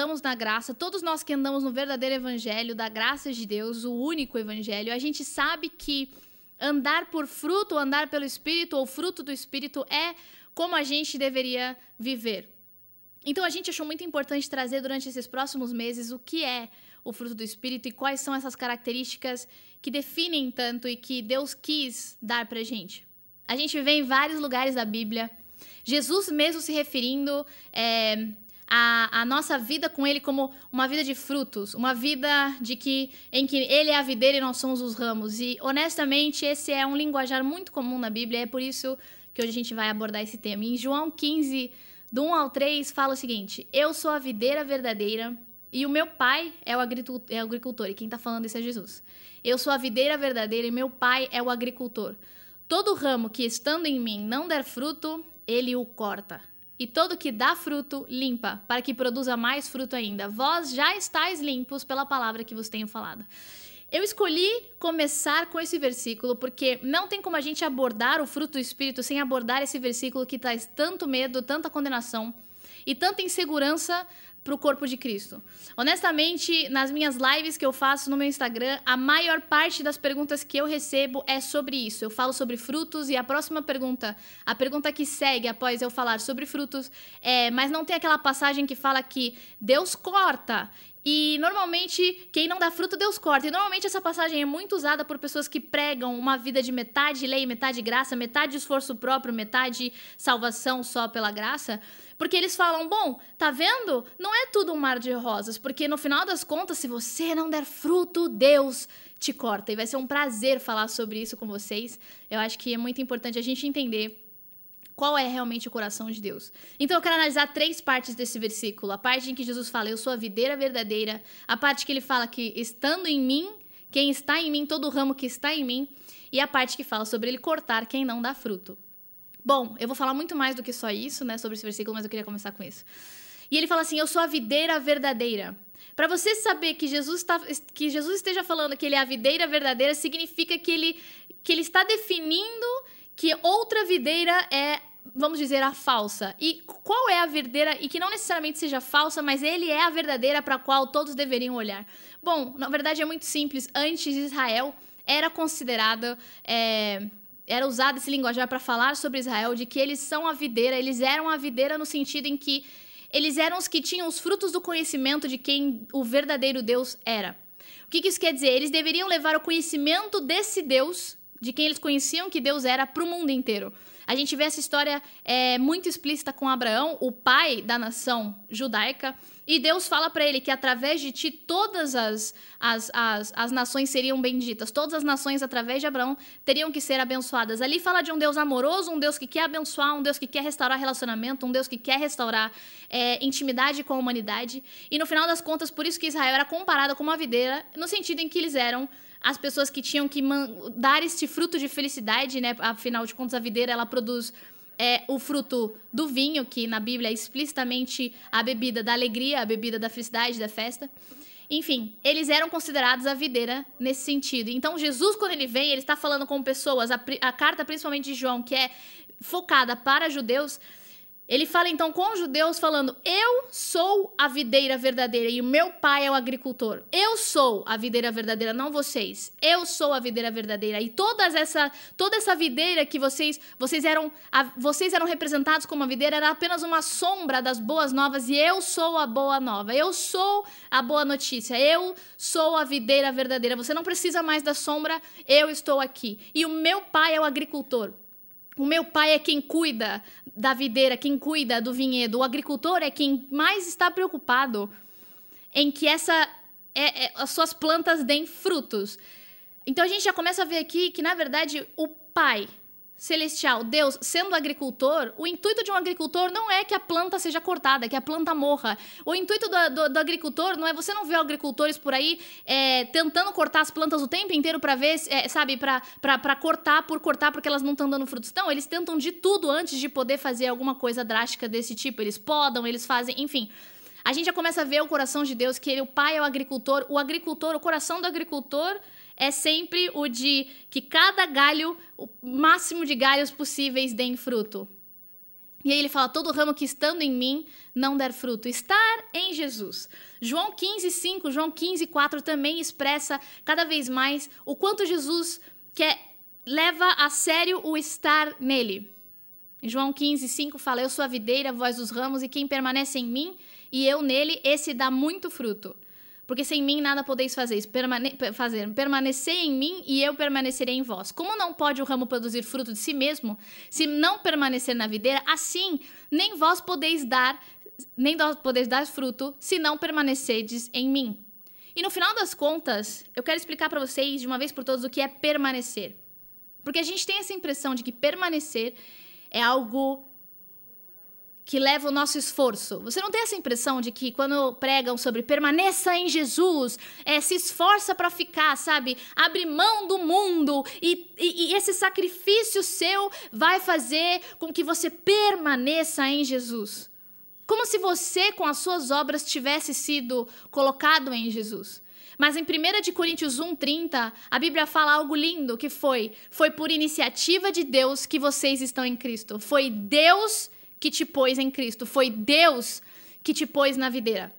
andamos na graça, todos nós que andamos no verdadeiro evangelho, da graça de Deus, o único evangelho, a gente sabe que andar por fruto, andar pelo Espírito ou fruto do Espírito é como a gente deveria viver. Então a gente achou muito importante trazer durante esses próximos meses o que é o fruto do Espírito e quais são essas características que definem tanto e que Deus quis dar pra gente. A gente vê em vários lugares da Bíblia Jesus mesmo se referindo é, a, a, nossa vida com Ele como uma vida de frutos, uma vida de que em que Ele é a videira e nós somos os ramos. E honestamente esse é um linguajar muito comum na Bíblia. É por isso que hoje a gente vai abordar esse tema. Em João 15, do 1 ao 3, fala o seguinte: Eu sou a videira verdadeira e o meu pai é o é o agricultor e quem está falando isso é Jesus. Eu sou a videira verdadeira e meu pai é o agricultor. Todo ramo que estando em mim não der fruto, ele o corta. E todo que dá fruto, limpa, para que produza mais fruto ainda. Vós já estáis limpos pela palavra que vos tenho falado. Eu escolhi começar com esse versículo porque não tem como a gente abordar o fruto do Espírito sem abordar esse versículo que traz tanto medo, tanta condenação e tanta insegurança para o corpo de Cristo. Honestamente, nas minhas lives que eu faço no meu Instagram, a maior parte das perguntas que eu recebo é sobre isso. Eu falo sobre frutos e a próxima pergunta, a pergunta que segue após eu falar sobre frutos, é: mas não tem aquela passagem que fala que Deus corta e normalmente, quem não dá fruto, Deus corta. E normalmente essa passagem é muito usada por pessoas que pregam uma vida de metade lei, metade graça, metade esforço próprio, metade salvação só pela graça. Porque eles falam, bom, tá vendo? Não é tudo um mar de rosas. Porque no final das contas, se você não der fruto, Deus te corta. E vai ser um prazer falar sobre isso com vocês. Eu acho que é muito importante a gente entender qual é realmente o coração de Deus. Então eu quero analisar três partes desse versículo. A parte em que Jesus fala, eu sou a videira verdadeira. A parte que ele fala que estando em mim, quem está em mim, todo ramo que está em mim. E a parte que fala sobre ele cortar quem não dá fruto. Bom, eu vou falar muito mais do que só isso, né, sobre esse versículo, mas eu queria começar com isso. E ele fala assim: Eu sou a videira verdadeira. Para você saber que Jesus, tá, que Jesus esteja falando que ele é a videira verdadeira, significa que ele, que ele está definindo que outra videira é vamos dizer, a falsa. E qual é a verdadeira, e que não necessariamente seja falsa, mas ele é a verdadeira para a qual todos deveriam olhar? Bom, na verdade é muito simples. Antes, Israel era considerada. É, era usado esse linguajar para falar sobre Israel, de que eles são a videira, eles eram a videira no sentido em que eles eram os que tinham os frutos do conhecimento de quem o verdadeiro Deus era. O que, que isso quer dizer? Eles deveriam levar o conhecimento desse Deus, de quem eles conheciam que Deus era, para o mundo inteiro. A gente vê essa história é, muito explícita com Abraão, o pai da nação judaica, e Deus fala para ele que através de ti todas as, as, as, as nações seriam benditas, todas as nações através de Abraão teriam que ser abençoadas. Ali fala de um Deus amoroso, um Deus que quer abençoar, um Deus que quer restaurar relacionamento, um Deus que quer restaurar é, intimidade com a humanidade. E no final das contas, por isso que Israel era comparado com uma videira, no sentido em que eles eram as pessoas que tinham que dar este fruto de felicidade, né? Afinal de contas, a videira ela produz é, o fruto do vinho, que na Bíblia é explicitamente a bebida da alegria, a bebida da felicidade, da festa. Enfim, eles eram considerados a videira nesse sentido. Então, Jesus, quando ele vem, ele está falando com pessoas, a, a carta principalmente de João, que é focada para judeus, ele fala então com os judeus, falando: Eu sou a videira verdadeira e o meu pai é o agricultor. Eu sou a videira verdadeira, não vocês. Eu sou a videira verdadeira. E todas essa, toda essa videira que vocês, vocês eram, vocês eram representados como a videira era apenas uma sombra das boas novas e eu sou a boa nova. Eu sou a boa notícia. Eu sou a videira verdadeira. Você não precisa mais da sombra, eu estou aqui. E o meu pai é o agricultor. O meu pai é quem cuida da videira, quem cuida do vinhedo. O agricultor é quem mais está preocupado em que essa, é, é, as suas plantas deem frutos. Então a gente já começa a ver aqui que, na verdade, o pai celestial, Deus, sendo agricultor, o intuito de um agricultor não é que a planta seja cortada, que a planta morra. O intuito do, do, do agricultor não é você não vê agricultores por aí é, tentando cortar as plantas o tempo inteiro para ver, é, sabe, para cortar por cortar porque elas não estão dando frutos. Não, eles tentam de tudo antes de poder fazer alguma coisa drástica desse tipo. Eles podam, eles fazem, enfim. A gente já começa a ver o coração de Deus, que ele, o pai é o agricultor, o agricultor, o coração do agricultor é sempre o de que cada galho, o máximo de galhos possíveis deem fruto. E aí ele fala: todo ramo que estando em mim não der fruto. Estar em Jesus. João 15, 5, João 15, 4 também expressa cada vez mais o quanto Jesus quer, leva a sério o estar nele. João 15, 5 fala: Eu sou a videira, vós os ramos, e quem permanece em mim e eu nele, esse dá muito fruto. Porque sem mim nada podeis fazer, permane fazer. Permanecer em mim e eu permanecerei em vós. Como não pode o ramo produzir fruto de si mesmo, se não permanecer na videira, assim nem vós podeis dar, nem vós podeis dar fruto, se não permanecerdes em mim. E no final das contas, eu quero explicar para vocês de uma vez por todas o que é permanecer. Porque a gente tem essa impressão de que permanecer é algo que leva o nosso esforço. Você não tem essa impressão de que quando pregam sobre permaneça em Jesus, é, se esforça para ficar, sabe? Abre mão do mundo e, e, e esse sacrifício seu vai fazer com que você permaneça em Jesus. Como se você, com as suas obras, tivesse sido colocado em Jesus. Mas em 1 de Coríntios 1:30, a Bíblia fala algo lindo que foi: foi por iniciativa de Deus que vocês estão em Cristo. Foi Deus que te pôs em Cristo. Foi Deus que te pôs na videira.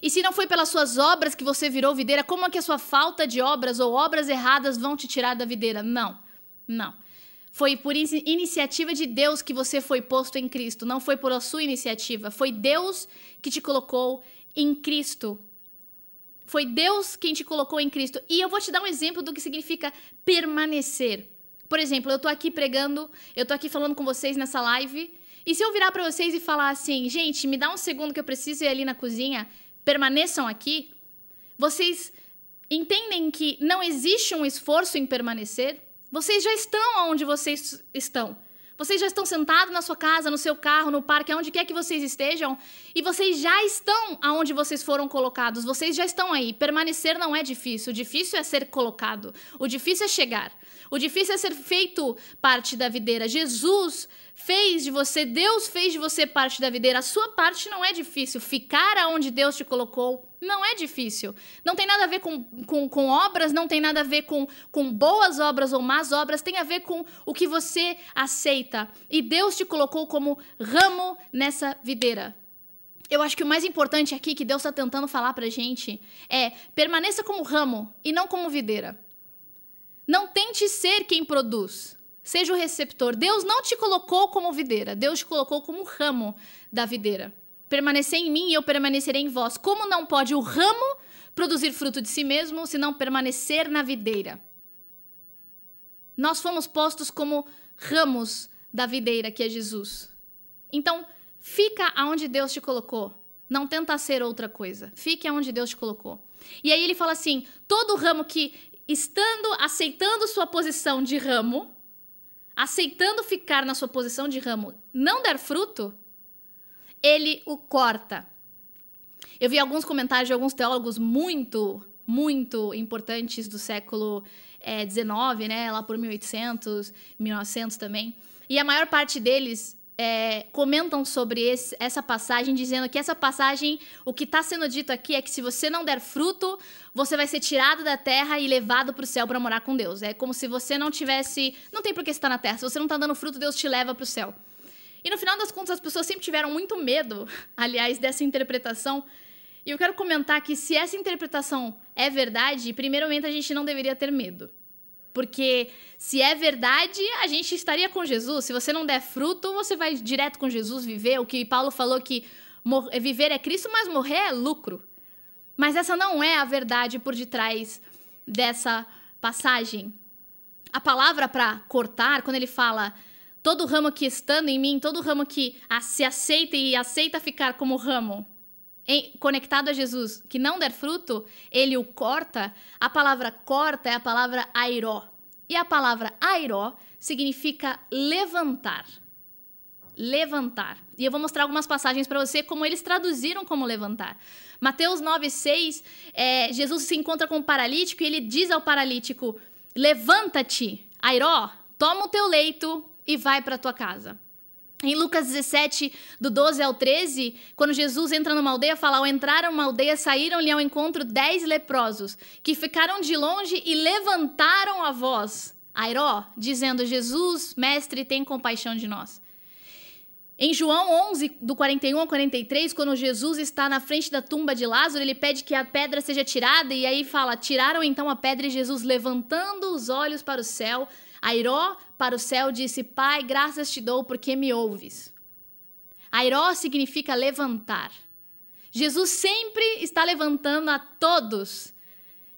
E se não foi pelas suas obras que você virou videira, como é que a sua falta de obras ou obras erradas vão te tirar da videira? Não, não. Foi por iniciativa de Deus que você foi posto em Cristo, não foi por sua iniciativa. Foi Deus que te colocou em Cristo. Foi Deus quem te colocou em Cristo. E eu vou te dar um exemplo do que significa permanecer. Por exemplo, eu tô aqui pregando, eu tô aqui falando com vocês nessa live, e se eu virar para vocês e falar assim, gente, me dá um segundo que eu preciso ir ali na cozinha, permaneçam aqui, vocês entendem que não existe um esforço em permanecer? Vocês já estão onde vocês estão. Vocês já estão sentados na sua casa, no seu carro, no parque, aonde quer que vocês estejam, e vocês já estão aonde vocês foram colocados. Vocês já estão aí. Permanecer não é difícil. O difícil é ser colocado. O difícil é chegar. O difícil é ser feito parte da videira. Jesus fez de você, Deus fez de você parte da videira. A sua parte não é difícil. Ficar aonde Deus te colocou não é difícil. Não tem nada a ver com, com, com obras, não tem nada a ver com, com boas obras ou más obras, tem a ver com o que você aceita. E Deus te colocou como ramo nessa videira. Eu acho que o mais importante aqui que Deus está tentando falar pra gente é permaneça como ramo e não como videira. Não tente ser quem produz. Seja o receptor. Deus não te colocou como videira, Deus te colocou como ramo da videira. Permanecer em mim e eu permanecerei em vós. Como não pode o ramo produzir fruto de si mesmo se não permanecer na videira? Nós fomos postos como ramos da videira, que é Jesus. Então, fica aonde Deus te colocou. Não tenta ser outra coisa. Fique aonde Deus te colocou. E aí ele fala assim: todo ramo que, estando aceitando sua posição de ramo, aceitando ficar na sua posição de ramo, não der fruto, ele o corta. Eu vi alguns comentários de alguns teólogos muito, muito importantes do século XIX, é, né, lá por 1800, 1900 também. E a maior parte deles é, comentam sobre esse, essa passagem, dizendo que essa passagem, o que está sendo dito aqui é que se você não der fruto, você vai ser tirado da terra e levado para o céu para morar com Deus. É como se você não tivesse. Não tem por que estar na terra. Se você não está dando fruto, Deus te leva para o céu. E no final das contas, as pessoas sempre tiveram muito medo, aliás, dessa interpretação. E eu quero comentar que se essa interpretação é verdade, primeiramente a gente não deveria ter medo. Porque se é verdade, a gente estaria com Jesus. Se você não der fruto, você vai direto com Jesus viver. O que Paulo falou que viver é Cristo, mas morrer é lucro. Mas essa não é a verdade por detrás dessa passagem. A palavra para cortar, quando ele fala todo ramo que estando em mim, todo ramo que se aceita e aceita ficar como ramo em, conectado a Jesus, que não der fruto, ele o corta. A palavra corta é a palavra airó. E a palavra airó significa levantar. Levantar. E eu vou mostrar algumas passagens para você como eles traduziram como levantar. Mateus 9,6, é, Jesus se encontra com o um paralítico e ele diz ao paralítico: Levanta-te, airó, toma o teu leito e vai para tua casa. Em Lucas 17, do 12 ao 13, quando Jesus entra numa aldeia, fala: Ao entrar numa aldeia, saíram-lhe ao encontro dez leprosos, que ficaram de longe e levantaram a voz, Airó, dizendo: Jesus, mestre, tem compaixão de nós. Em João 11, do 41 ao 43, quando Jesus está na frente da tumba de Lázaro, ele pede que a pedra seja tirada e aí fala: Tiraram então a pedra e Jesus, levantando os olhos para o céu, airó para o céu, disse: Pai, graças te dou porque me ouves. Airó significa levantar. Jesus sempre está levantando a todos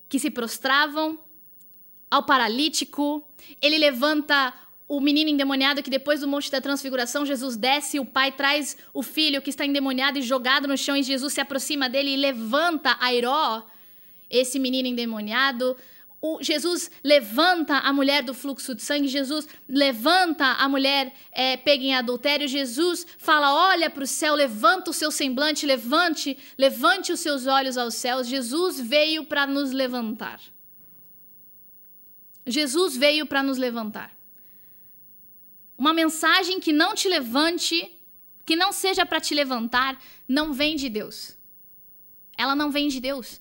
que se prostravam, ao paralítico, ele levanta o menino endemoniado que depois do monte da transfiguração Jesus desce, o pai traz o filho que está endemoniado e jogado no chão e Jesus se aproxima dele e levanta Airó, esse menino endemoniado. O Jesus levanta a mulher do fluxo de sangue, Jesus levanta a mulher é, pega em adultério, Jesus fala: olha para o céu, levanta o seu semblante, levante, levante os seus olhos aos céus. Jesus veio para nos levantar. Jesus veio para nos levantar. Uma mensagem que não te levante, que não seja para te levantar, não vem de Deus. Ela não vem de Deus.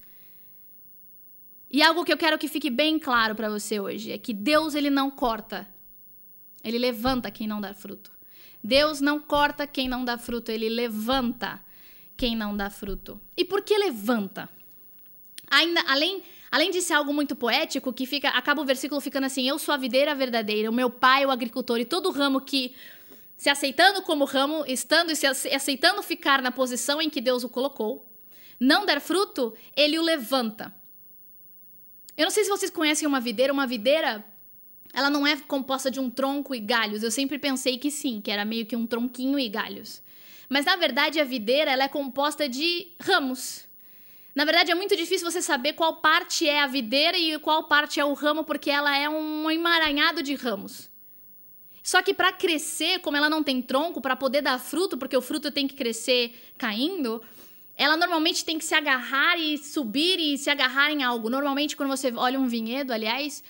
E algo que eu quero que fique bem claro para você hoje é que Deus ele não corta. Ele levanta quem não dá fruto. Deus não corta quem não dá fruto, ele levanta quem não dá fruto. E por que levanta? Ainda além Além de ser algo muito poético, que fica, acaba o versículo ficando assim: Eu sou a videira verdadeira, o meu pai, o agricultor, e todo ramo que se aceitando como ramo, estando e se aceitando ficar na posição em que Deus o colocou, não der fruto, ele o levanta. Eu não sei se vocês conhecem uma videira, uma videira, ela não é composta de um tronco e galhos. Eu sempre pensei que sim, que era meio que um tronquinho e galhos. Mas na verdade a videira, ela é composta de ramos. Na verdade, é muito difícil você saber qual parte é a videira e qual parte é o ramo, porque ela é um emaranhado de ramos. Só que para crescer, como ela não tem tronco, para poder dar fruto, porque o fruto tem que crescer caindo, ela normalmente tem que se agarrar e subir e se agarrar em algo. Normalmente, quando você olha um vinhedo, aliás,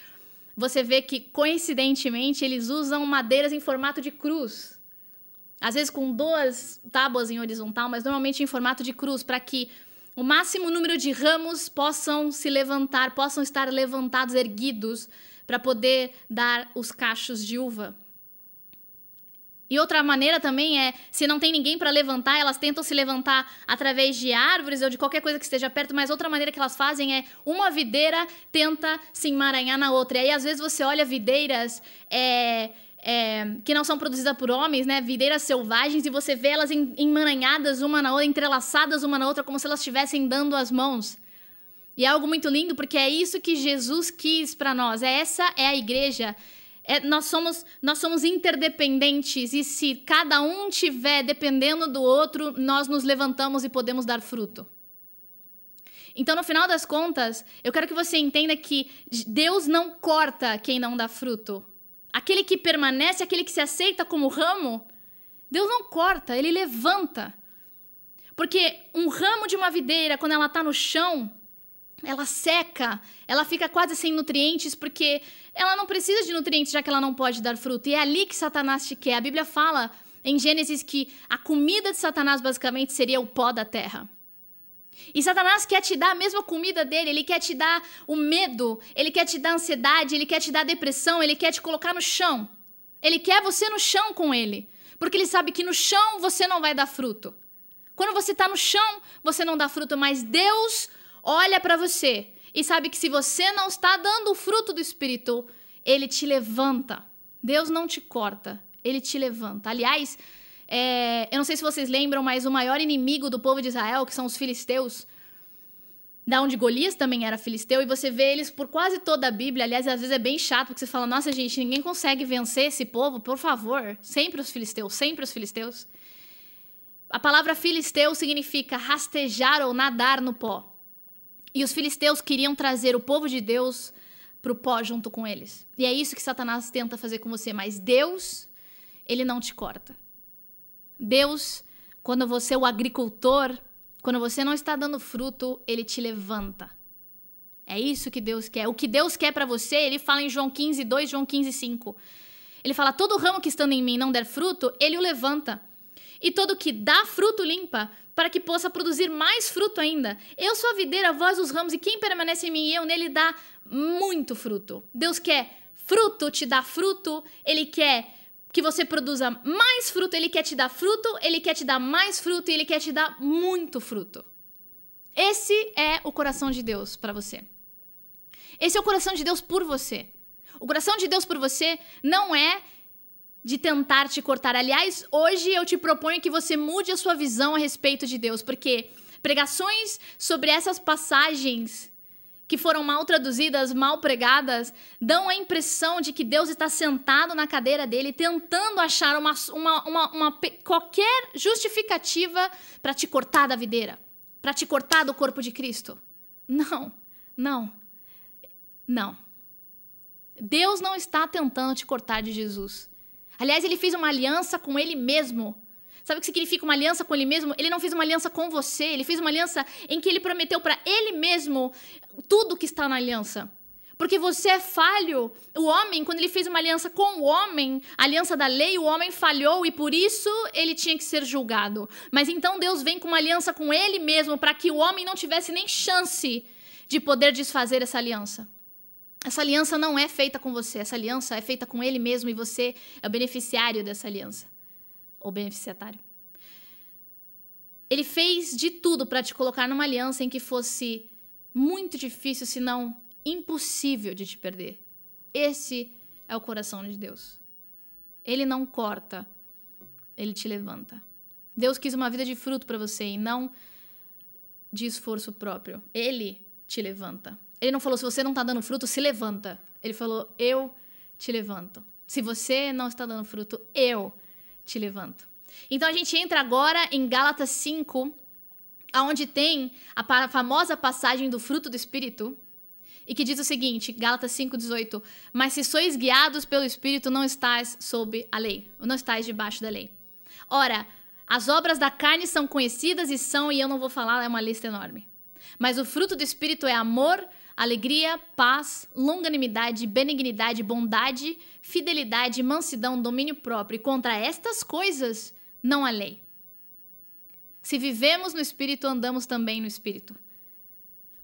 você vê que coincidentemente eles usam madeiras em formato de cruz. Às vezes com duas tábuas em horizontal, mas normalmente em formato de cruz, para que o máximo número de ramos possam se levantar, possam estar levantados, erguidos, para poder dar os cachos de uva. E outra maneira também é, se não tem ninguém para levantar, elas tentam se levantar através de árvores ou de qualquer coisa que esteja perto, mas outra maneira que elas fazem é uma videira tenta se emaranhar na outra. E aí, às vezes, você olha videiras é, é, que não são produzidas por homens, né? Videiras selvagens, e você vê elas emaranhadas uma na outra, entrelaçadas uma na outra, como se elas estivessem dando as mãos. E é algo muito lindo, porque é isso que Jesus quis para nós. É essa é a igreja. É, nós, somos, nós somos interdependentes, e se cada um tiver dependendo do outro, nós nos levantamos e podemos dar fruto. Então, no final das contas, eu quero que você entenda que Deus não corta quem não dá fruto aquele que permanece, aquele que se aceita como ramo, Deus não corta, ele levanta. Porque um ramo de uma videira, quando ela está no chão, ela seca, ela fica quase sem nutrientes, porque ela não precisa de nutrientes, já que ela não pode dar fruto. E é ali que Satanás te quer. A Bíblia fala em Gênesis que a comida de Satanás basicamente seria o pó da terra. E Satanás quer te dar a mesma comida dele, ele quer te dar o medo, ele quer te dar ansiedade, ele quer te dar depressão, ele quer te colocar no chão. Ele quer você no chão com ele, porque ele sabe que no chão você não vai dar fruto. Quando você está no chão, você não dá fruto, mas Deus olha para você e sabe que se você não está dando o fruto do Espírito, ele te levanta. Deus não te corta, ele te levanta. Aliás, é, eu não sei se vocês lembram, mas o maior inimigo do povo de Israel, que são os filisteus, da onde Golias também era filisteu, e você vê eles por quase toda a Bíblia. Aliás, às vezes é bem chato, porque você fala, nossa, gente, ninguém consegue vencer esse povo, por favor. Sempre os filisteus, sempre os filisteus. A palavra filisteu significa rastejar ou nadar no pó. E os filisteus queriam trazer o povo de Deus para o pó junto com eles. E é isso que Satanás tenta fazer com você, mas Deus, ele não te corta. Deus, quando você é o agricultor, quando você não está dando fruto, ele te levanta. É isso que Deus quer. O que Deus quer para você, ele fala em João 15, 2, João 15, 5. Ele fala: todo ramo que estando em mim não der fruto, ele o levanta. E todo que dá fruto limpa, para que possa produzir mais fruto ainda. Eu sou a videira, vós os ramos, e quem permanece em mim e eu nele dá muito fruto. Deus quer fruto, te dá fruto, ele quer que você produza mais fruto, ele quer te dar fruto, ele quer te dar mais fruto e ele quer te dar muito fruto. Esse é o coração de Deus para você. Esse é o coração de Deus por você. O coração de Deus por você não é de tentar te cortar. Aliás, hoje eu te proponho que você mude a sua visão a respeito de Deus, porque pregações sobre essas passagens que foram mal traduzidas, mal pregadas, dão a impressão de que Deus está sentado na cadeira dele tentando achar uma, uma, uma, uma qualquer justificativa para te cortar da videira, para te cortar do corpo de Cristo. Não, não, não. Deus não está tentando te cortar de Jesus. Aliás, ele fez uma aliança com ele mesmo Sabe o que significa uma aliança com ele mesmo? Ele não fez uma aliança com você, ele fez uma aliança em que ele prometeu para ele mesmo tudo que está na aliança. Porque você é falho. O homem, quando ele fez uma aliança com o homem, a aliança da lei, o homem falhou e por isso ele tinha que ser julgado. Mas então Deus vem com uma aliança com ele mesmo para que o homem não tivesse nem chance de poder desfazer essa aliança. Essa aliança não é feita com você, essa aliança é feita com ele mesmo e você é o beneficiário dessa aliança ou beneficiário. Ele fez de tudo para te colocar numa aliança em que fosse muito difícil, se não impossível de te perder. Esse é o coração de Deus. Ele não corta, ele te levanta. Deus quis uma vida de fruto para você e não de esforço próprio. Ele te levanta. Ele não falou se você não está dando fruto, se levanta. Ele falou eu te levanto. Se você não está dando fruto, eu te levanto. Então a gente entra agora em Gálatas 5, aonde tem a famosa passagem do fruto do espírito, e que diz o seguinte, Gálatas 5:18, mas se sois guiados pelo espírito não estáis sob a lei, não estáis debaixo da lei. Ora, as obras da carne são conhecidas e são, e eu não vou falar, é uma lista enorme. Mas o fruto do espírito é amor, alegria, paz, longanimidade, benignidade, bondade, fidelidade, mansidão, domínio próprio. E contra estas coisas não há lei. Se vivemos no espírito, andamos também no espírito.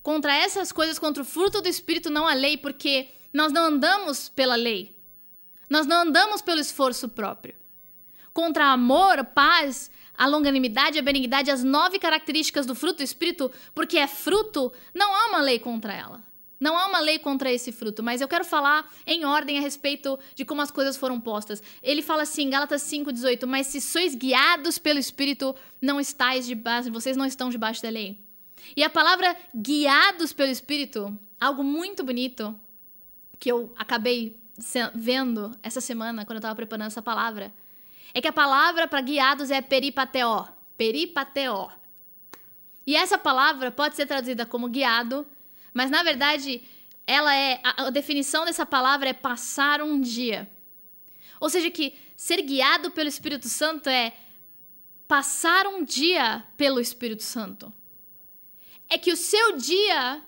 Contra essas coisas, contra o fruto do espírito, não há lei, porque nós não andamos pela lei. Nós não andamos pelo esforço próprio. Contra amor, paz, a longanimidade, a benignidade, as nove características do fruto do Espírito, porque é fruto, não há uma lei contra ela. Não há uma lei contra esse fruto, mas eu quero falar em ordem a respeito de como as coisas foram postas. Ele fala assim, Gálatas 5:18, mas se sois guiados pelo Espírito, não estáis debaixo, vocês não estão debaixo da lei. E a palavra guiados pelo Espírito, algo muito bonito que eu acabei vendo essa semana quando eu estava preparando essa palavra, é que a palavra para guiados é peripateó. Peripateó. E essa palavra pode ser traduzida como guiado, mas na verdade ela é a, a definição dessa palavra é passar um dia. Ou seja, que ser guiado pelo Espírito Santo é passar um dia pelo Espírito Santo. É que o seu dia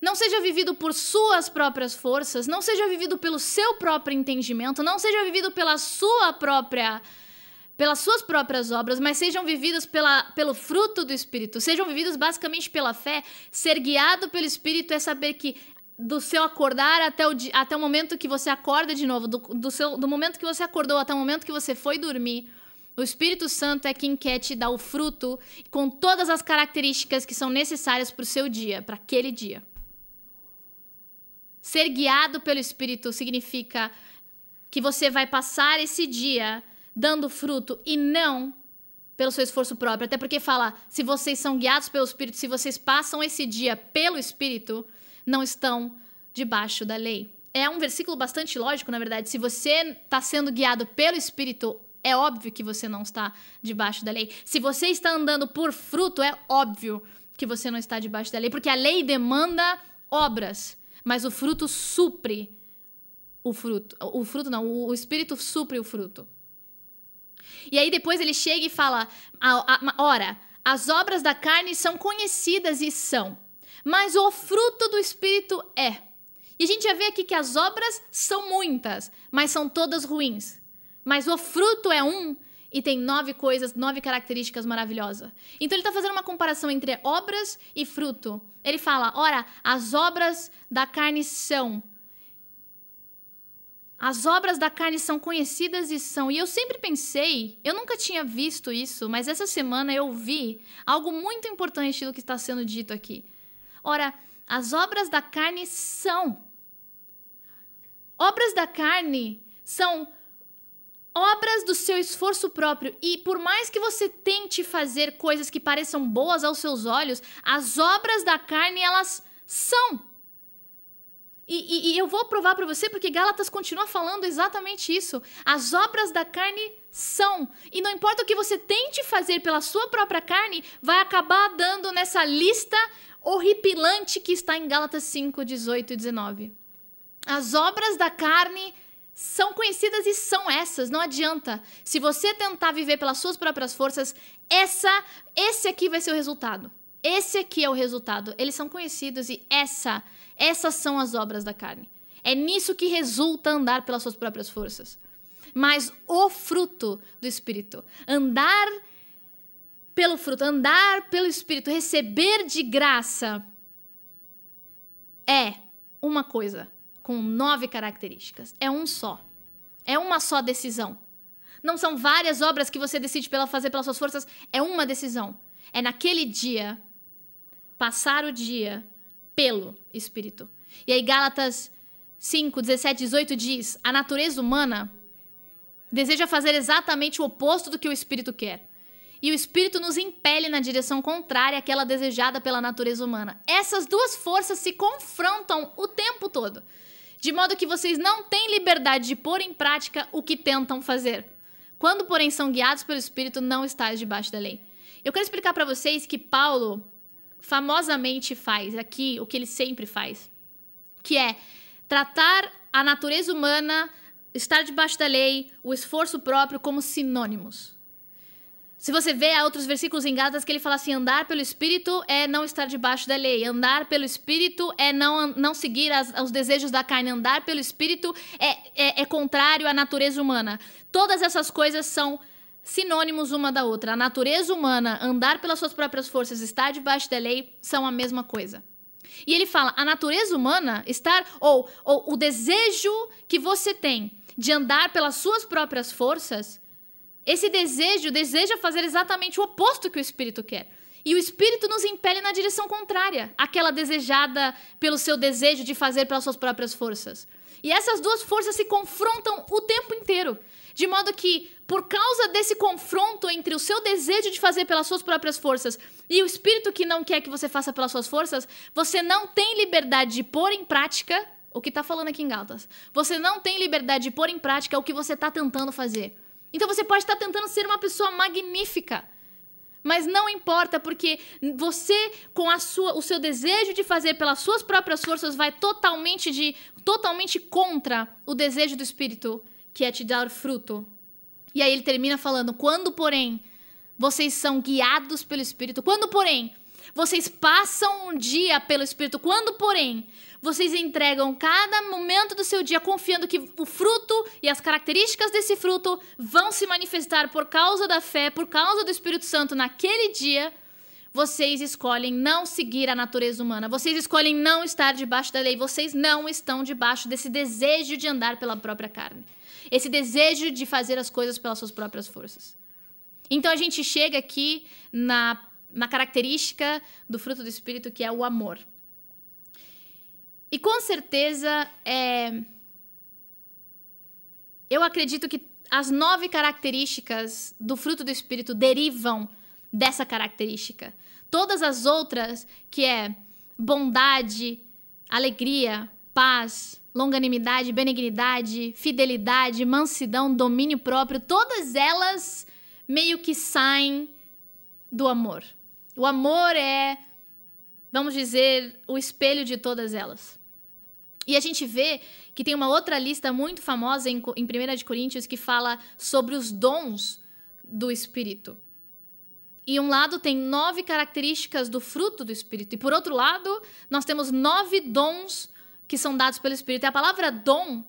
não seja vivido por suas próprias forças, não seja vivido pelo seu próprio entendimento, não seja vivido pela sua própria pelas suas próprias obras, mas sejam vividos pela, pelo fruto do Espírito, sejam vividos basicamente pela fé. Ser guiado pelo Espírito é saber que do seu acordar até o, até o momento que você acorda de novo, do, do, seu, do momento que você acordou até o momento que você foi dormir, o Espírito Santo é quem quer te dar o fruto com todas as características que são necessárias para o seu dia, para aquele dia. Ser guiado pelo Espírito significa que você vai passar esse dia dando fruto e não pelo seu esforço próprio. Até porque fala: se vocês são guiados pelo Espírito, se vocês passam esse dia pelo Espírito, não estão debaixo da lei. É um versículo bastante lógico, na verdade. Se você está sendo guiado pelo Espírito, é óbvio que você não está debaixo da lei. Se você está andando por fruto, é óbvio que você não está debaixo da lei, porque a lei demanda obras mas o fruto supre o fruto. O fruto não, o espírito supre o fruto. E aí depois ele chega e fala: ora, as obras da carne são conhecidas e são, mas o fruto do espírito é. E a gente já vê aqui que as obras são muitas, mas são todas ruins. Mas o fruto é um e tem nove coisas, nove características maravilhosas. Então ele está fazendo uma comparação entre obras e fruto. Ele fala: ora, as obras da carne são As obras da carne são conhecidas e são. E eu sempre pensei, eu nunca tinha visto isso, mas essa semana eu vi algo muito importante do que está sendo dito aqui. Ora, as obras da carne são. Obras da carne são obras do seu esforço próprio. E por mais que você tente fazer coisas que pareçam boas aos seus olhos, as obras da carne, elas são. E, e, e eu vou provar para você porque Gálatas continua falando exatamente isso. As obras da carne são. E não importa o que você tente fazer pela sua própria carne, vai acabar dando nessa lista horripilante que está em Gálatas 5, 18 e 19. As obras da carne são conhecidas e são essas, não adianta. Se você tentar viver pelas suas próprias forças, essa, esse aqui vai ser o resultado. Esse aqui é o resultado. Eles são conhecidos e essa, essas são as obras da carne. É nisso que resulta andar pelas suas próprias forças. Mas o fruto do espírito, andar pelo fruto, andar pelo espírito, receber de graça é uma coisa com nove características. É um só. É uma só decisão. Não são várias obras que você decide pela fazer pelas suas forças, é uma decisão. É naquele dia passar o dia pelo Espírito. E aí Gálatas 5, 17, 18 diz: a natureza humana deseja fazer exatamente o oposto do que o Espírito quer. E o Espírito nos impele na direção contrária àquela desejada pela natureza humana. Essas duas forças se confrontam o tempo todo de modo que vocês não têm liberdade de pôr em prática o que tentam fazer. Quando, porém, são guiados pelo Espírito, não estáis debaixo da lei. Eu quero explicar para vocês que Paulo famosamente faz aqui o que ele sempre faz, que é tratar a natureza humana, estar debaixo da lei, o esforço próprio como sinônimos. Se você vê há outros versículos em Gálatas que ele fala assim: andar pelo Espírito é não estar debaixo da lei, andar pelo Espírito é não, não seguir as, os desejos da carne, andar pelo Espírito é, é, é contrário à natureza humana. Todas essas coisas são sinônimos uma da outra. A natureza humana, andar pelas suas próprias forças, estar debaixo da lei, são a mesma coisa. E ele fala: a natureza humana, estar, ou, ou o desejo que você tem de andar pelas suas próprias forças esse desejo deseja fazer exatamente o oposto que o espírito quer. E o espírito nos impele na direção contrária, aquela desejada pelo seu desejo de fazer pelas suas próprias forças. E essas duas forças se confrontam o tempo inteiro. De modo que, por causa desse confronto entre o seu desejo de fazer pelas suas próprias forças e o espírito que não quer que você faça pelas suas forças, você não tem liberdade de pôr em prática o que está falando aqui em Galtas. Você não tem liberdade de pôr em prática o que você está tentando fazer. Então você pode estar tentando ser uma pessoa magnífica. Mas não importa, porque você, com a sua, o seu desejo de fazer pelas suas próprias forças, vai totalmente, de, totalmente contra o desejo do Espírito, que é te dar fruto. E aí ele termina falando: quando, porém, vocês são guiados pelo Espírito, quando, porém, vocês passam um dia pelo Espírito, quando, porém, vocês entregam cada momento do seu dia confiando que o fruto e as características desse fruto vão se manifestar por causa da fé, por causa do Espírito Santo naquele dia. Vocês escolhem não seguir a natureza humana. Vocês escolhem não estar debaixo da lei. Vocês não estão debaixo desse desejo de andar pela própria carne. Esse desejo de fazer as coisas pelas suas próprias forças. Então a gente chega aqui na, na característica do fruto do Espírito, que é o amor. E com certeza, é... eu acredito que as nove características do fruto do Espírito derivam dessa característica. Todas as outras, que é bondade, alegria, paz, longanimidade, benignidade, fidelidade, mansidão, domínio próprio, todas elas meio que saem do amor. O amor é vamos dizer, o espelho de todas elas. E a gente vê que tem uma outra lista muito famosa em, em 1 Coríntios que fala sobre os dons do Espírito. E um lado tem nove características do fruto do Espírito, e por outro lado, nós temos nove dons que são dados pelo Espírito. E a palavra dom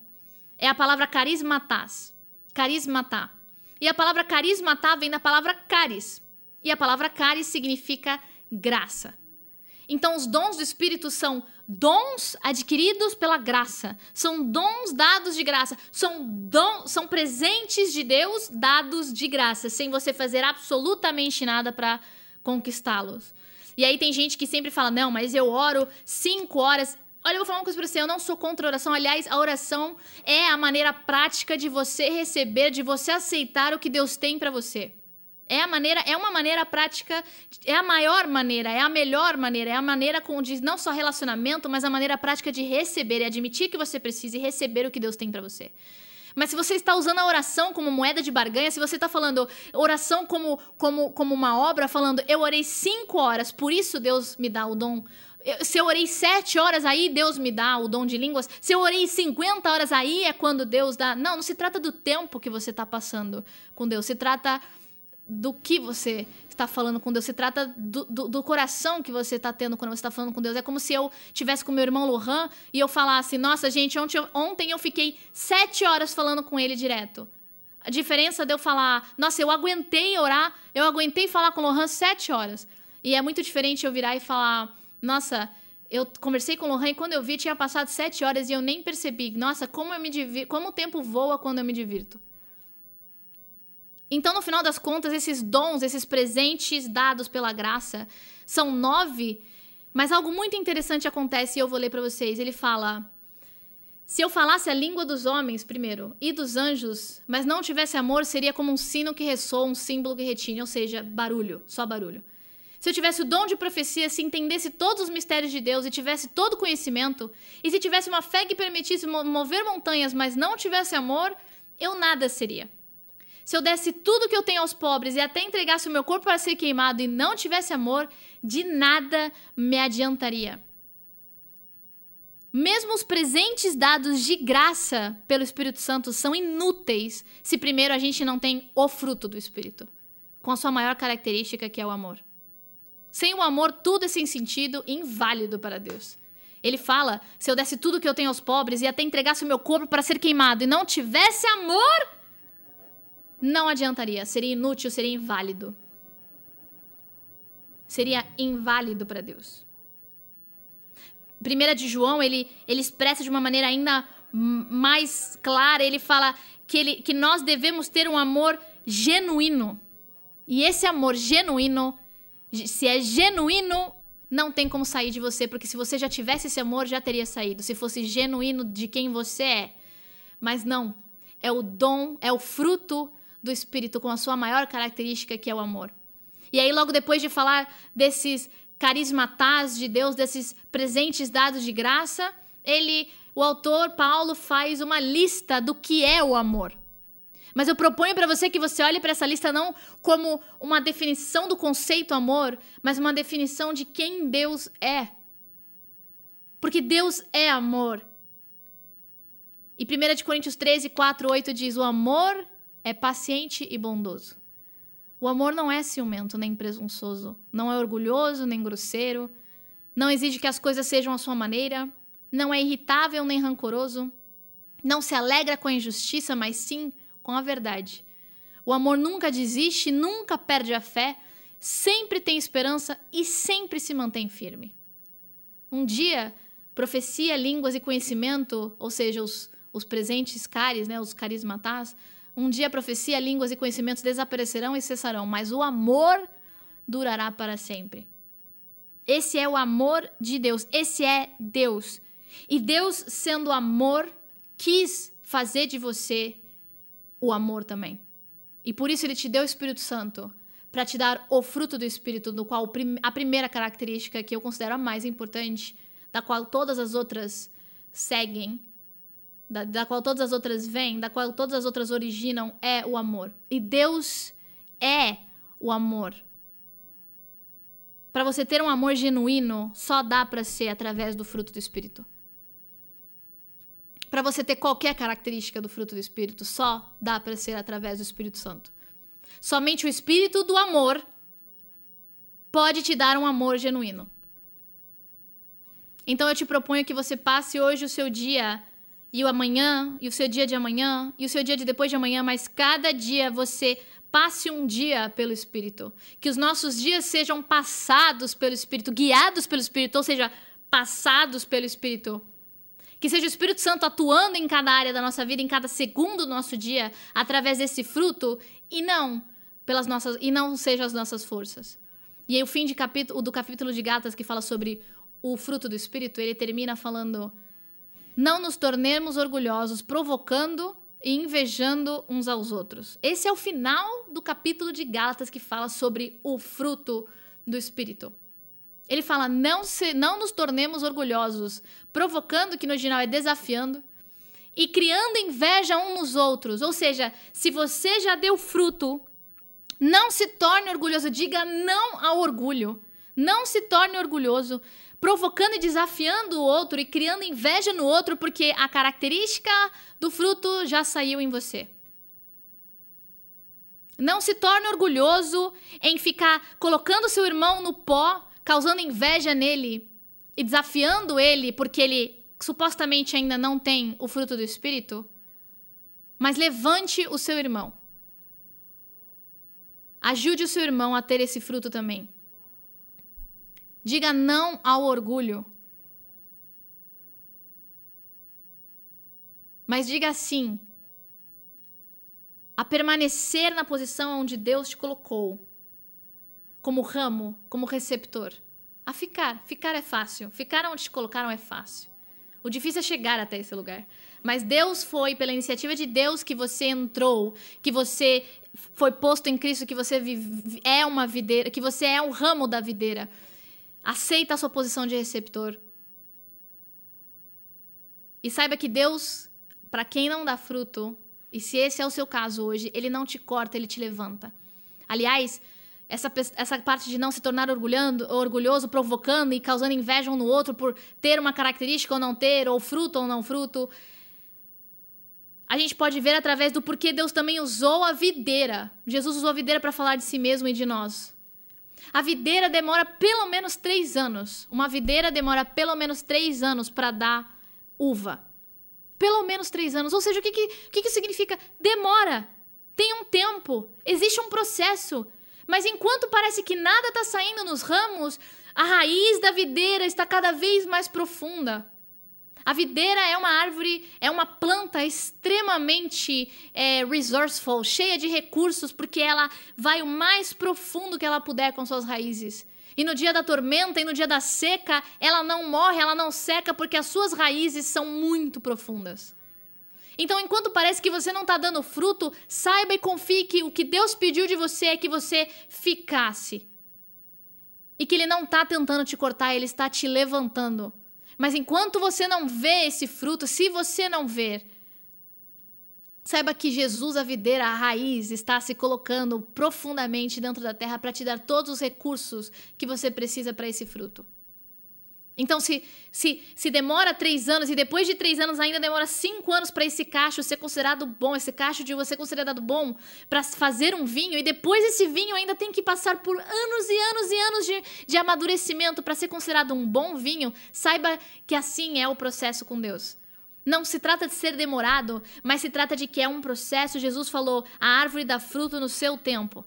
é a palavra carismatás. Carismatá. E a palavra carismatá vem da palavra caris. E a palavra caris significa graça. Então, os dons do Espírito são dons adquiridos pela graça, são dons dados de graça, são, são presentes de Deus dados de graça, sem você fazer absolutamente nada para conquistá-los. E aí tem gente que sempre fala: não, mas eu oro cinco horas. Olha, eu vou falar uma coisa pra você, eu não sou contra a oração. Aliás, a oração é a maneira prática de você receber, de você aceitar o que Deus tem para você. É a maneira, é uma maneira prática, é a maior maneira, é a melhor maneira, é a maneira com de não só relacionamento, mas a maneira prática de receber e admitir que você precisa e receber o que Deus tem para você. Mas se você está usando a oração como moeda de barganha, se você está falando oração como, como, como uma obra, falando eu orei cinco horas, por isso Deus me dá o dom. Se eu orei sete horas, aí Deus me dá o dom de línguas. Se eu orei 50 horas, aí é quando Deus dá. Não, não se trata do tempo que você está passando com Deus. Se trata do que você está falando com Deus, se trata do, do, do coração que você está tendo quando você está falando com Deus. É como se eu tivesse com meu irmão Lohan e eu falasse: Nossa, gente, ontem eu, ontem eu fiquei sete horas falando com ele direto. A diferença de eu falar: Nossa, eu aguentei orar, eu aguentei falar com o Lohan sete horas. E é muito diferente eu virar e falar: Nossa, eu conversei com o Lohan e quando eu vi tinha passado sete horas e eu nem percebi. Nossa, como eu me divirto, como o tempo voa quando eu me divirto. Então, no final das contas, esses dons, esses presentes dados pela graça, são nove, mas algo muito interessante acontece e eu vou ler para vocês. Ele fala: Se eu falasse a língua dos homens, primeiro, e dos anjos, mas não tivesse amor, seria como um sino que ressoa, um símbolo que retine, ou seja, barulho, só barulho. Se eu tivesse o dom de profecia, se entendesse todos os mistérios de Deus e tivesse todo o conhecimento, e se tivesse uma fé que permitisse mover montanhas, mas não tivesse amor, eu nada seria. Se eu desse tudo que eu tenho aos pobres e até entregasse o meu corpo para ser queimado e não tivesse amor, de nada me adiantaria. Mesmo os presentes dados de graça pelo Espírito Santo são inúteis se primeiro a gente não tem o fruto do Espírito, com a sua maior característica que é o amor. Sem o amor, tudo é sem sentido e inválido para Deus. Ele fala: se eu desse tudo que eu tenho aos pobres e até entregasse o meu corpo para ser queimado e não tivesse amor, não adiantaria, seria inútil, seria inválido. Seria inválido para Deus. Primeira de João, ele, ele expressa de uma maneira ainda mais clara, ele fala que, ele, que nós devemos ter um amor genuíno. E esse amor genuíno, se é genuíno, não tem como sair de você, porque se você já tivesse esse amor, já teria saído. Se fosse genuíno de quem você é. Mas não. É o dom, é o fruto do Espírito com a sua maior característica, que é o amor. E aí, logo depois de falar desses carismatás de Deus, desses presentes dados de graça, ele, o autor Paulo, faz uma lista do que é o amor. Mas eu proponho para você que você olhe para essa lista não como uma definição do conceito amor, mas uma definição de quem Deus é. Porque Deus é amor. E 1 Coríntios 13, 4, 8 diz: O amor é paciente e bondoso. O amor não é ciumento nem presunçoso, não é orgulhoso nem grosseiro, não exige que as coisas sejam à sua maneira, não é irritável nem rancoroso, não se alegra com a injustiça, mas sim com a verdade. O amor nunca desiste, nunca perde a fé, sempre tem esperança e sempre se mantém firme. Um dia, profecia, línguas e conhecimento, ou seja, os, os presentes caris, né, os carismatás, um dia a profecia, línguas e conhecimentos desaparecerão e cessarão, mas o amor durará para sempre. Esse é o amor de Deus, esse é Deus. E Deus, sendo amor, quis fazer de você o amor também. E por isso ele te deu o Espírito Santo para te dar o fruto do Espírito, no qual a primeira característica que eu considero a mais importante, da qual todas as outras seguem, da, da qual todas as outras vêm, da qual todas as outras originam, é o amor. E Deus é o amor. Para você ter um amor genuíno, só dá para ser através do fruto do Espírito. Para você ter qualquer característica do fruto do Espírito, só dá para ser através do Espírito Santo. Somente o Espírito do amor pode te dar um amor genuíno. Então eu te proponho que você passe hoje o seu dia e o amanhã, e o seu dia de amanhã, e o seu dia de depois de amanhã, mas cada dia você passe um dia pelo Espírito. Que os nossos dias sejam passados pelo Espírito, guiados pelo Espírito, ou seja, passados pelo Espírito. Que seja o Espírito Santo atuando em cada área da nossa vida, em cada segundo do nosso dia, através desse fruto, e não pelas nossas e não sejam as nossas forças. E aí o fim de capítulo, do capítulo de Gatas que fala sobre o fruto do Espírito, ele termina falando: Não nos tornemos orgulhosos, provocando e invejando uns aos outros. Esse é o final do capítulo de Gálatas que fala sobre o fruto do Espírito. Ele fala: não, se, não nos tornemos orgulhosos, provocando, que no original é desafiando, e criando inveja uns nos outros. Ou seja, se você já deu fruto, não se torne orgulhoso, diga não ao orgulho. Não se torne orgulhoso, provocando e desafiando o outro e criando inveja no outro, porque a característica do fruto já saiu em você. Não se torne orgulhoso em ficar colocando seu irmão no pó, causando inveja nele e desafiando ele porque ele supostamente ainda não tem o fruto do espírito. Mas levante o seu irmão. Ajude o seu irmão a ter esse fruto também. Diga não ao orgulho. Mas diga sim a permanecer na posição onde Deus te colocou, como ramo, como receptor. A ficar. Ficar é fácil. Ficar onde te colocaram é fácil. O difícil é chegar até esse lugar. Mas Deus foi, pela iniciativa de Deus, que você entrou, que você foi posto em Cristo, que você é uma videira, que você é um ramo da videira. Aceita a sua posição de receptor. E saiba que Deus, para quem não dá fruto, e se esse é o seu caso hoje, ele não te corta, ele te levanta. Aliás, essa, essa parte de não se tornar orgulhando, orgulhoso, provocando e causando inveja um no outro por ter uma característica ou não ter, ou fruto ou não fruto, a gente pode ver através do porquê Deus também usou a videira. Jesus usou a videira para falar de si mesmo e de nós. A videira demora pelo menos três anos. Uma videira demora pelo menos três anos para dar uva. Pelo menos três anos. Ou seja, o que, que, o que, que significa? Demora. Tem um tempo. Existe um processo. Mas enquanto parece que nada está saindo nos ramos, a raiz da videira está cada vez mais profunda. A videira é uma árvore, é uma planta extremamente é, resourceful, cheia de recursos, porque ela vai o mais profundo que ela puder com suas raízes. E no dia da tormenta e no dia da seca, ela não morre, ela não seca, porque as suas raízes são muito profundas. Então, enquanto parece que você não está dando fruto, saiba e confie que o que Deus pediu de você é que você ficasse. E que Ele não está tentando te cortar, Ele está te levantando. Mas enquanto você não vê esse fruto, se você não ver, saiba que Jesus, a videira, a raiz, está se colocando profundamente dentro da terra para te dar todos os recursos que você precisa para esse fruto. Então, se, se, se demora três anos e depois de três anos ainda demora cinco anos para esse cacho ser considerado bom, esse cacho de você considerado bom para fazer um vinho, e depois esse vinho ainda tem que passar por anos e anos e anos de, de amadurecimento para ser considerado um bom vinho, saiba que assim é o processo com Deus. Não se trata de ser demorado, mas se trata de que é um processo. Jesus falou: a árvore dá fruto no seu tempo.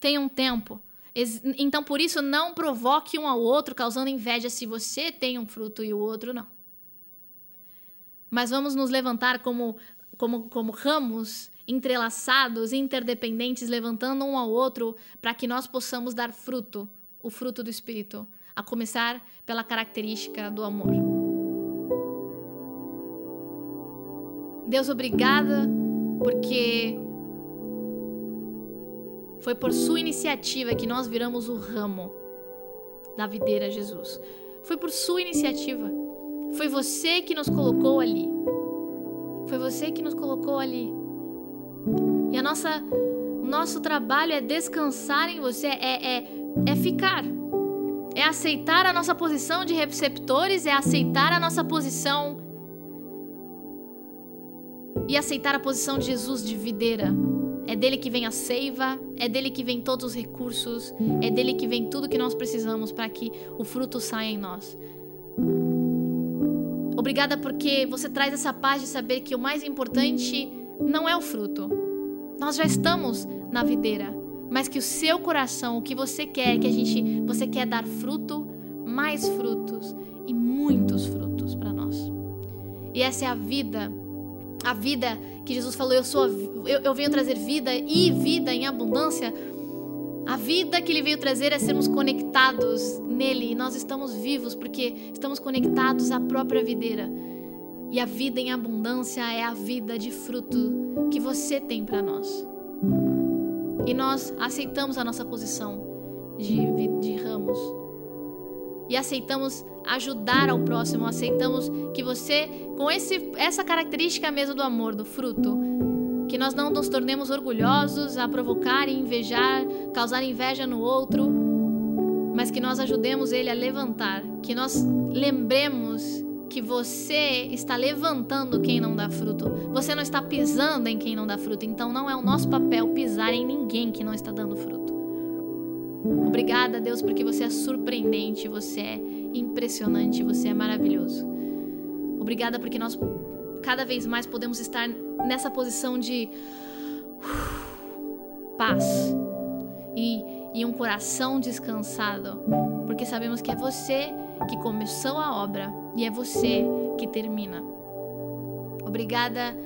Tem um tempo. Então, por isso, não provoque um ao outro, causando inveja se você tem um fruto e o outro não. Mas vamos nos levantar como, como, como ramos entrelaçados, interdependentes, levantando um ao outro, para que nós possamos dar fruto, o fruto do Espírito, a começar pela característica do amor. Deus, obrigada, porque foi por sua iniciativa que nós viramos o ramo da videira Jesus. Foi por sua iniciativa. Foi você que nos colocou ali. Foi você que nos colocou ali. E a nossa, o nosso trabalho é descansar em você, é, é, é ficar. É aceitar a nossa posição de receptores, é aceitar a nossa posição e aceitar a posição de Jesus de videira. É dele que vem a seiva, é dele que vem todos os recursos, é dele que vem tudo que nós precisamos para que o fruto saia em nós. Obrigada porque você traz essa paz de saber que o mais importante não é o fruto. Nós já estamos na videira, mas que o seu coração, o que você quer, que a gente, você quer dar fruto, mais frutos e muitos frutos para nós. E essa é a vida, a vida que Jesus falou, eu sou, eu, eu venho trazer vida e vida em abundância. A vida que ele veio trazer é sermos conectados nele e nós estamos vivos porque estamos conectados à própria videira. E a vida em abundância é a vida de fruto que você tem para nós. E nós aceitamos a nossa posição de, de ramos. E aceitamos ajudar ao próximo, aceitamos que você, com esse, essa característica mesmo do amor, do fruto, que nós não nos tornemos orgulhosos a provocar e invejar, causar inveja no outro, mas que nós ajudemos ele a levantar, que nós lembremos que você está levantando quem não dá fruto. Você não está pisando em quem não dá fruto. Então não é o nosso papel pisar em ninguém que não está dando fruto. Obrigada, Deus, porque você é surpreendente, você é impressionante, você é maravilhoso. Obrigada porque nós cada vez mais podemos estar nessa posição de paz e, e um coração descansado, porque sabemos que é você que começou a obra e é você que termina. Obrigada,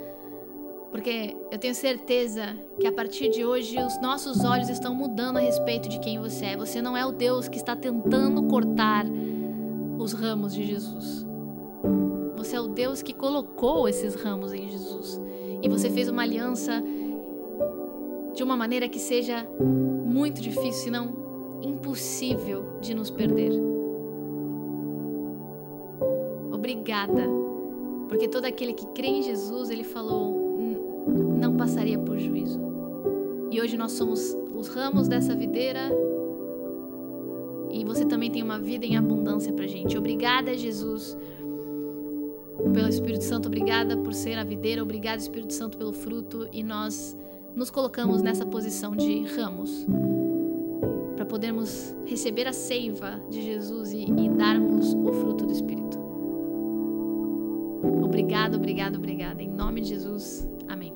porque eu tenho certeza que a partir de hoje os nossos olhos estão mudando a respeito de quem você é. Você não é o Deus que está tentando cortar os ramos de Jesus. Você é o Deus que colocou esses ramos em Jesus. E você fez uma aliança de uma maneira que seja muito difícil, se não impossível de nos perder. Obrigada, porque todo aquele que crê em Jesus, ele falou, não passaria por juízo. E hoje nós somos os ramos dessa videira e você também tem uma vida em abundância pra gente. Obrigada, Jesus, pelo Espírito Santo, obrigada por ser a videira, obrigada, Espírito Santo, pelo fruto e nós nos colocamos nessa posição de ramos para podermos receber a seiva de Jesus e, e darmos o fruto do Espírito. Obrigado, obrigado, obrigada. Em nome de Jesus, amém.